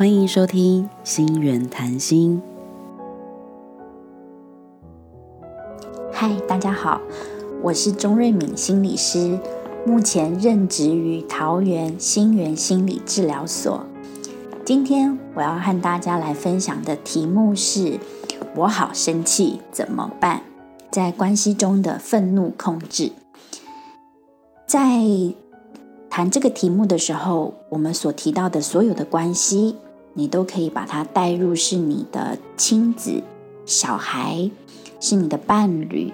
欢迎收听心源谈心。嗨，大家好，我是钟瑞敏心理师，目前任职于桃园心源心理治疗所。今天我要和大家来分享的题目是：我好生气怎么办？在关系中的愤怒控制。在谈这个题目的时候，我们所提到的所有的关系，你都可以把它带入是你的亲子、小孩，是你的伴侣，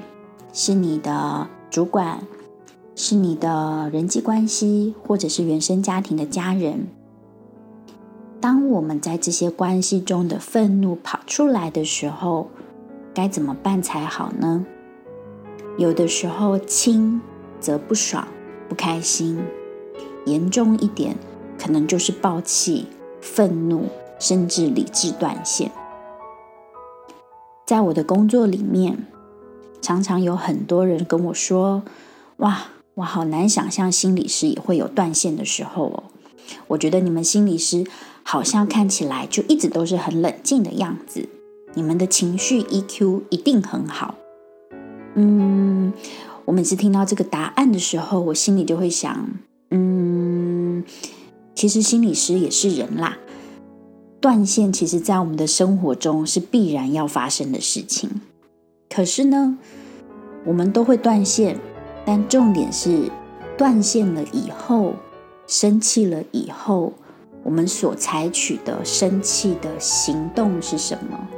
是你的主管，是你的人际关系，或者是原生家庭的家人。当我们在这些关系中的愤怒跑出来的时候，该怎么办才好呢？有的时候轻则不爽、不开心，严重一点，可能就是暴气、愤怒，甚至理智断线。在我的工作里面，常常有很多人跟我说：“哇，我好难想象心理师也会有断线的时候哦。”我觉得你们心理师。好像看起来就一直都是很冷静的样子，你们的情绪 EQ 一定很好。嗯，我每次听到这个答案的时候，我心里就会想，其实心理师也是人啦，断线其实在我们的生活中是必然要发生的事情。可是呢，我们都会断线，但重点是断线了以后，生气了以后。我们所采取的生气的行动是什么？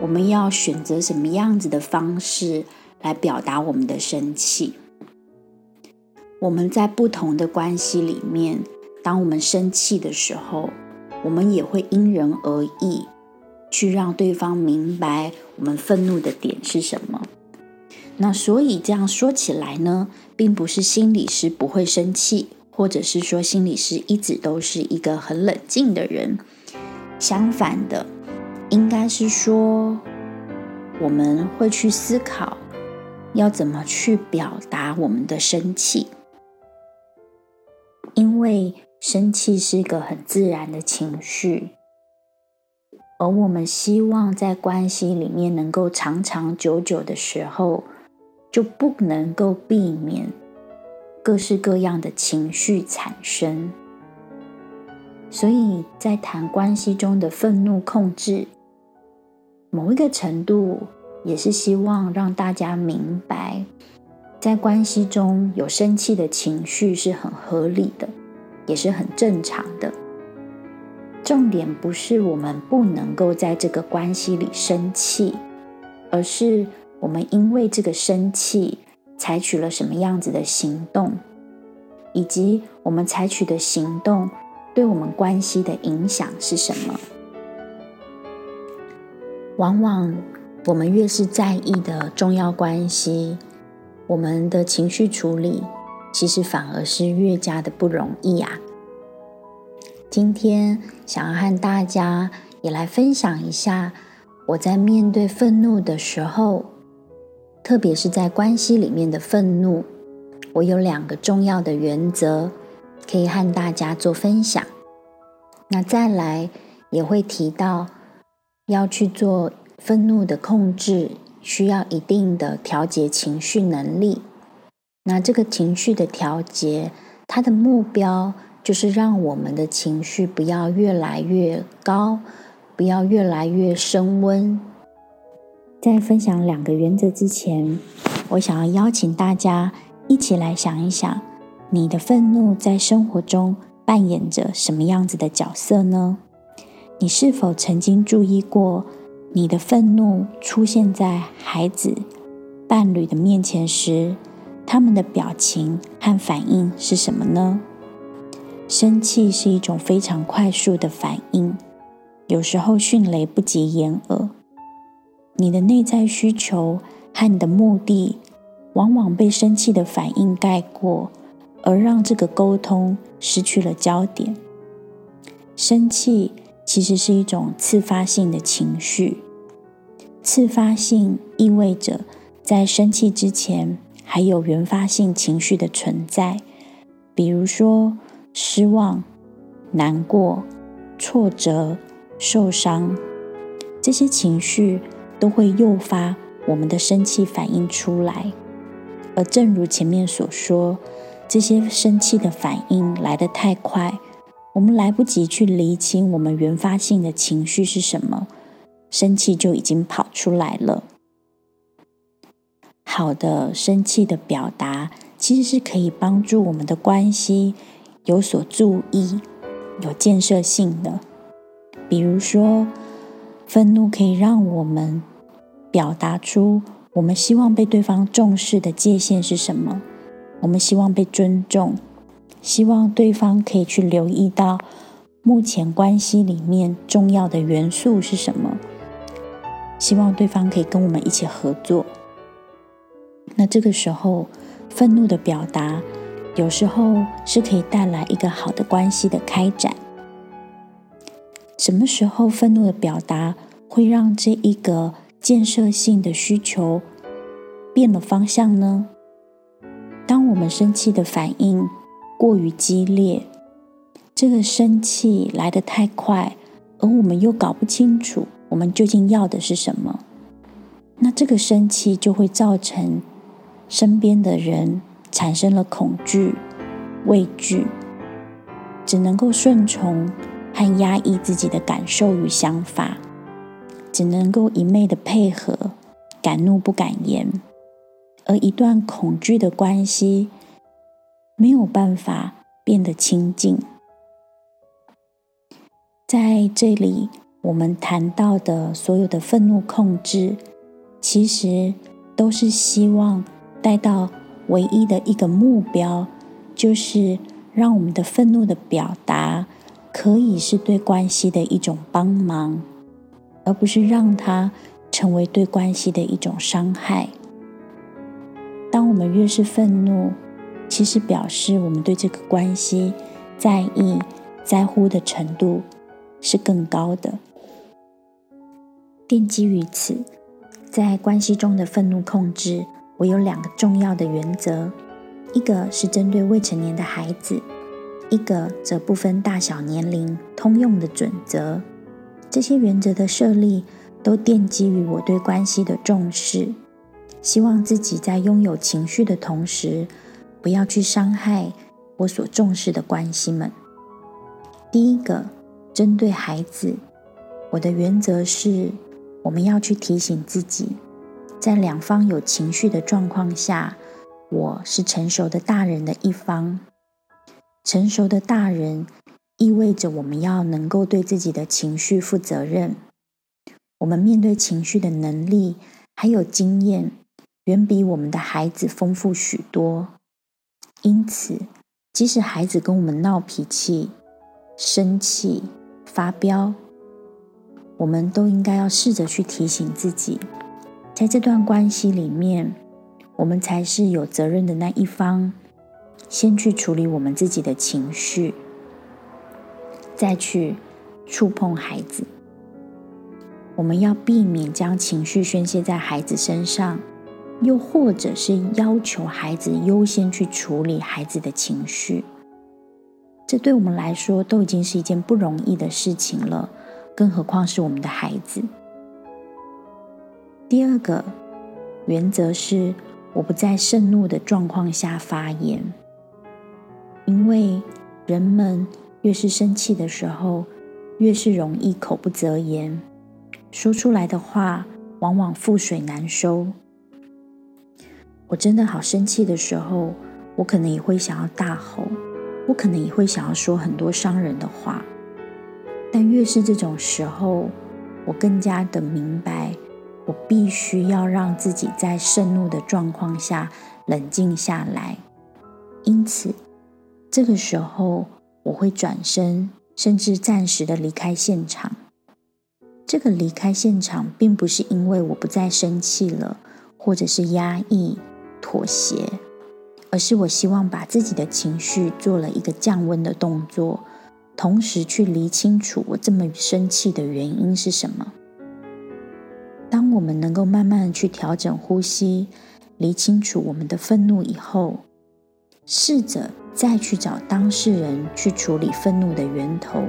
我们要选择什么样子的方式来表达我们的生气？我们在不同的关系里面，当我们生气的时候，我们也会因人而异，去让对方明白我们愤怒的点是什么。那所以这样说起来呢，并不是心理师不会生气。或者是说，心理师一直都是一个很冷静的人。相反的，应该是说，我们会去思考要怎么去表达我们的生气，因为生气是一个很自然的情绪，而我们希望在关系里面能够长长久久的时候，就不能够避免。各式各样的情绪产生，所以在谈关系中的愤怒控制，某一个程度也是希望让大家明白，在关系中有生气的情绪是很合理的，也是很正常的。重点不是我们不能够在这个关系里生气，而是我们因为这个生气。采取了什么样子的行动，以及我们采取的行动对我们关系的影响是什么？往往我们越是在意的重要关系，我们的情绪处理其实反而是越加的不容易啊。今天想要和大家也来分享一下，我在面对愤怒的时候。特别是在关系里面的愤怒，我有两个重要的原则可以和大家做分享。那再来也会提到，要去做愤怒的控制，需要一定的调节情绪能力。那这个情绪的调节，它的目标就是让我们的情绪不要越来越高，不要越来越升温。在分享两个原则之前，我想要邀请大家一起来想一想，你的愤怒在生活中扮演着什么样子的角色呢？你是否曾经注意过，你的愤怒出现在孩子、伴侣的面前时，他们的表情和反应是什么呢？生气是一种非常快速的反应，有时候迅雷不及掩耳。你的内在需求和你的目的，往往被生气的反应盖过，而让这个沟通失去了焦点。生气其实是一种自发性的情绪，自发性意味着在生气之前还有原发性情绪的存在，比如说失望、难过、挫折、受伤，这些情绪都会诱发我们的生气反应出来。而正如前面所说，这些生气的反应来得太快，我们来不及去厘清我们原发性的情绪是什么，生气就已经跑出来了。好的生气的表达，其实是可以帮助我们的关系有所注意。有建设性的，比如说，愤怒可以让我们表达出我们希望被对方重视的界限是什么，我们希望被尊重，希望对方可以去留意到目前关系里面重要的元素是什么，希望对方可以跟我们一起合作。那这个时候，愤怒的表达。有时候是可以带来一个好的关系的开展。什么时候愤怒的表达会让这一个建设性的需求变了方向呢？当我们生气的反应过于激烈，这个生气来得太快，而我们又搞不清楚我们究竟要的是什么，那这个生气就会造成身边的人。产生了恐惧、畏惧，只能够顺从和压抑自己的感受与想法，只能够一昧的配合，敢怒不敢言。而一段恐惧的关系没有办法变得亲近。在这里，我们谈到的所有的愤怒控制，其实都是希望带到。唯一的一个目标，就是让我们的愤怒的表达可以是对关系的一种帮忙，而不是让它成为对关系的一种伤害。当我们越是愤怒，其实表示我们对这个关系在意、在乎的程度是更高的。奠基于此，在关系中的愤怒控制。我有两个重要的原则，一个是针对未成年的孩子，一个则不分大小年龄通用的准则。这些原则的设立都奠基于我对关系的重视，希望自己在拥有情绪的同时，不要去伤害我所重视的关系们。第一个，针对孩子，我的原则是，我们要去提醒自己。在两方有情绪的状况下，我是成熟的大人的一方。成熟的大人意味着我们要能够对自己的情绪负责任。我们面对情绪的能力还有经验，远比我们的孩子丰富许多。因此，即使孩子跟我们闹脾气、生气、发飙，我们都应该要试着去提醒自己。在这段关系里面，我们才是有责任的那一方。先去处理我们自己的情绪，再去触碰孩子。我们要避免将情绪宣泄在孩子身上，又或者是要求孩子优先去处理孩子的情绪。这对我们来说都已经是一件不容易的事情了，更何况是我们的孩子。第二个原则是，我不在盛怒的状况下发言，因为人们越是生气的时候，越是容易口不择言，说出来的话往往覆水难收。我真的好生气的时候，我可能也会想要大吼，我可能也会想要说很多伤人的话，但越是这种时候，我更加的明白。我必须要让自己在盛怒的状况下冷静下来，因此，这个时候我会转身，甚至暂时的离开现场。这个离开现场，并不是因为我不再生气了，或者是压抑、妥协，而是我希望把自己的情绪做了一个降温的动作，同时去理清楚我这么生气的原因是什么。我们能够慢慢的去调整呼吸，理清楚我们的愤怒以后，试着再去找当事人去处理愤怒的源头。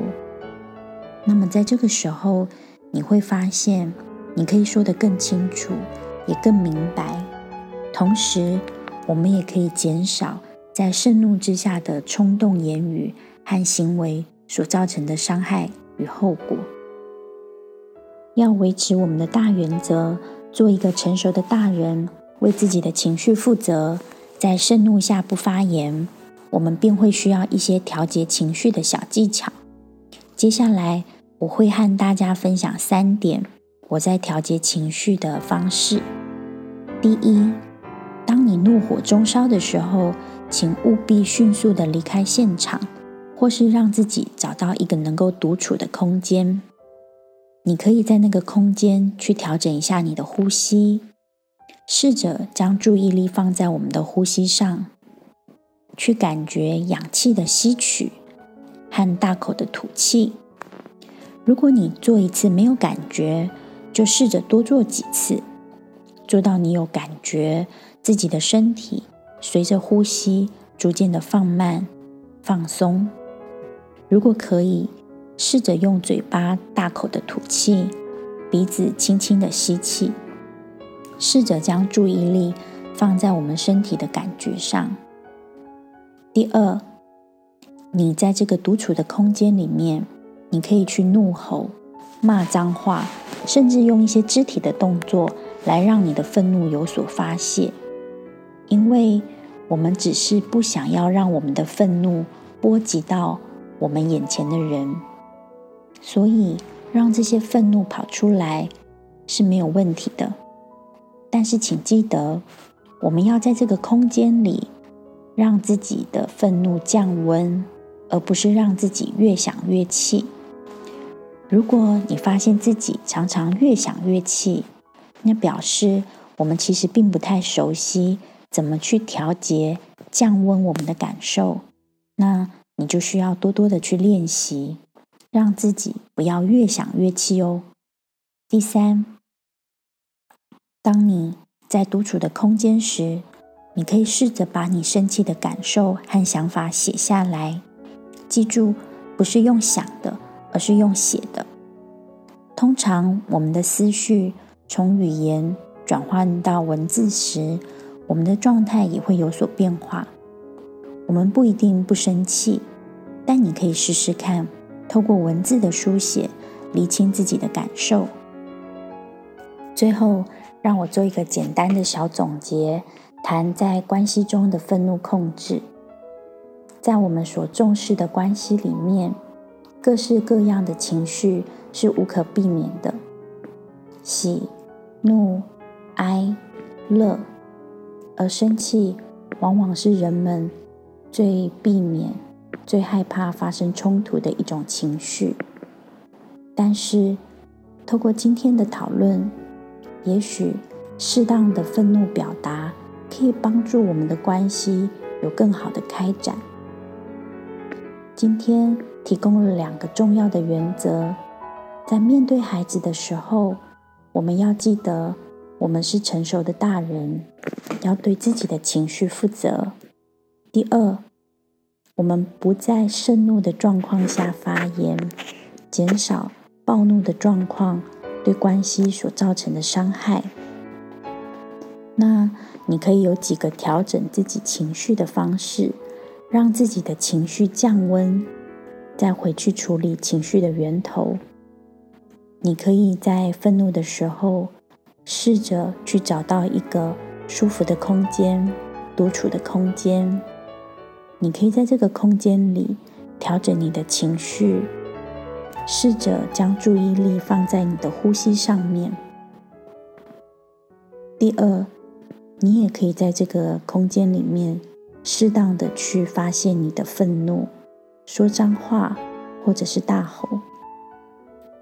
那么在这个时候，你会发现，你可以说得更清楚，也更明白。同时，我们也可以减少在盛怒之下的冲动言语和行为所造成的伤害与后果。要维持我们的大原则，做一个成熟的大人，为自己的情绪负责，在盛怒下不发言，我们便会需要一些调节情绪的小技巧。接下来。我会和大家分享三点我在调节情绪的方式。第一，当你怒火中烧的时候，请务必迅速的离开现场，或是让自己找到一个能够独处的空间。你可以在那个空间去调整一下你的呼吸，试着将注意力放在我们的呼吸上，去感觉氧气的吸取和大口的吐气。如果你做一次没有感觉，就试着多做几次，做到你有感觉自己的身体随着呼吸逐渐的放慢、放松。如果可以，试着用嘴巴大口的吐气，鼻子轻轻的吸气，试着将注意力放在我们身体的感觉上。第二，你在这个独处的空间里面。你可以去怒吼、骂脏话，甚至用一些肢体的动作来让你的愤怒有所发泄，因为我们只是不想要让我们的愤怒波及到我们眼前的人，所以让这些愤怒跑出来是没有问题的。但是请记得，我们要在这个空间里让自己的愤怒降温，而不是让自己越想越气。如果你发现自己常常越想越气，那表示我们其实并不太熟悉怎么去调节、降温我们的感受。那你就需要多多的去练习，让自己不要越想越气哦。第三，当你在独处的空间时，你可以试着把你生气的感受和想法写下来。记住，不是用想的。而是用写的。通常，我们的思绪从语言转换到文字时，我们的状态也会有所变化。我们不一定不生气，但你可以试试看，透过文字的书写，厘清自己的感受。最后，让我做一个简单的小总结，谈在关系中的愤怒控制。在我们所重视的关系里面。各式各样的情绪是无可避免的，喜、怒、哀、乐，而生气往往是人们最避免、最害怕发生冲突的一种情绪。但是，透过今天的讨论，也许适当的愤怒表达可以帮助我们的关系有更好的开展。今天。提供了两个重要的原则，在面对孩子的时候，我们要记得，我们是成熟的大人，要对自己的情绪负责。第二，我们不在盛怒的状况下发言，减少暴怒的状况对关系所造成的伤害。那你可以有几个调整自己情绪的方式，让自己的情绪降温。再回去处理情绪的源头。你可以在愤怒的时候，试着去找到一个舒服的空间、独处的空间。你可以在这个空间里调整你的情绪，试着将注意力放在你的呼吸上面。第二，你也可以在这个空间里面适当的去发泄你的愤怒。说脏话，或者是大吼。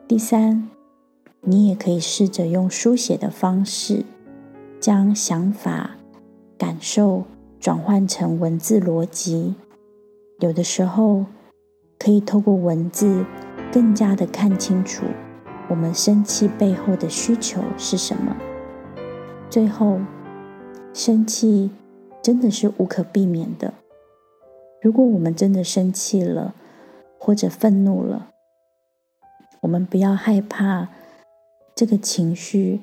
第三，你也可以试着用书写的方式，将想法、感受转换成文字逻辑。有的时候，可以透过文字，更加的看清楚我们生气背后的需求是什么。最后，生气真的是无可避免的。如果我们真的生气了，或者愤怒了，我们不要害怕这个情绪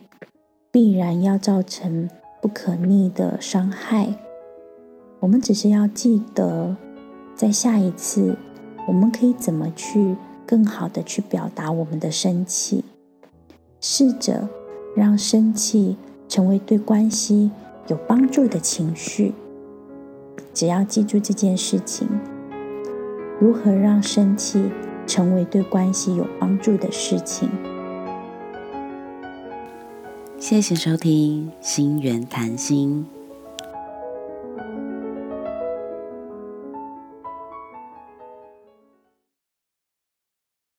必然要造成不可逆的伤害。我们只是要记得，在下一次，我们可以怎么去更好的去表达我们的生气，试着让生气成为对关系有帮助的情绪。只要记住这件事情，如何让生气成为对关系有帮助的事情。谢谢收听《心源谈心》。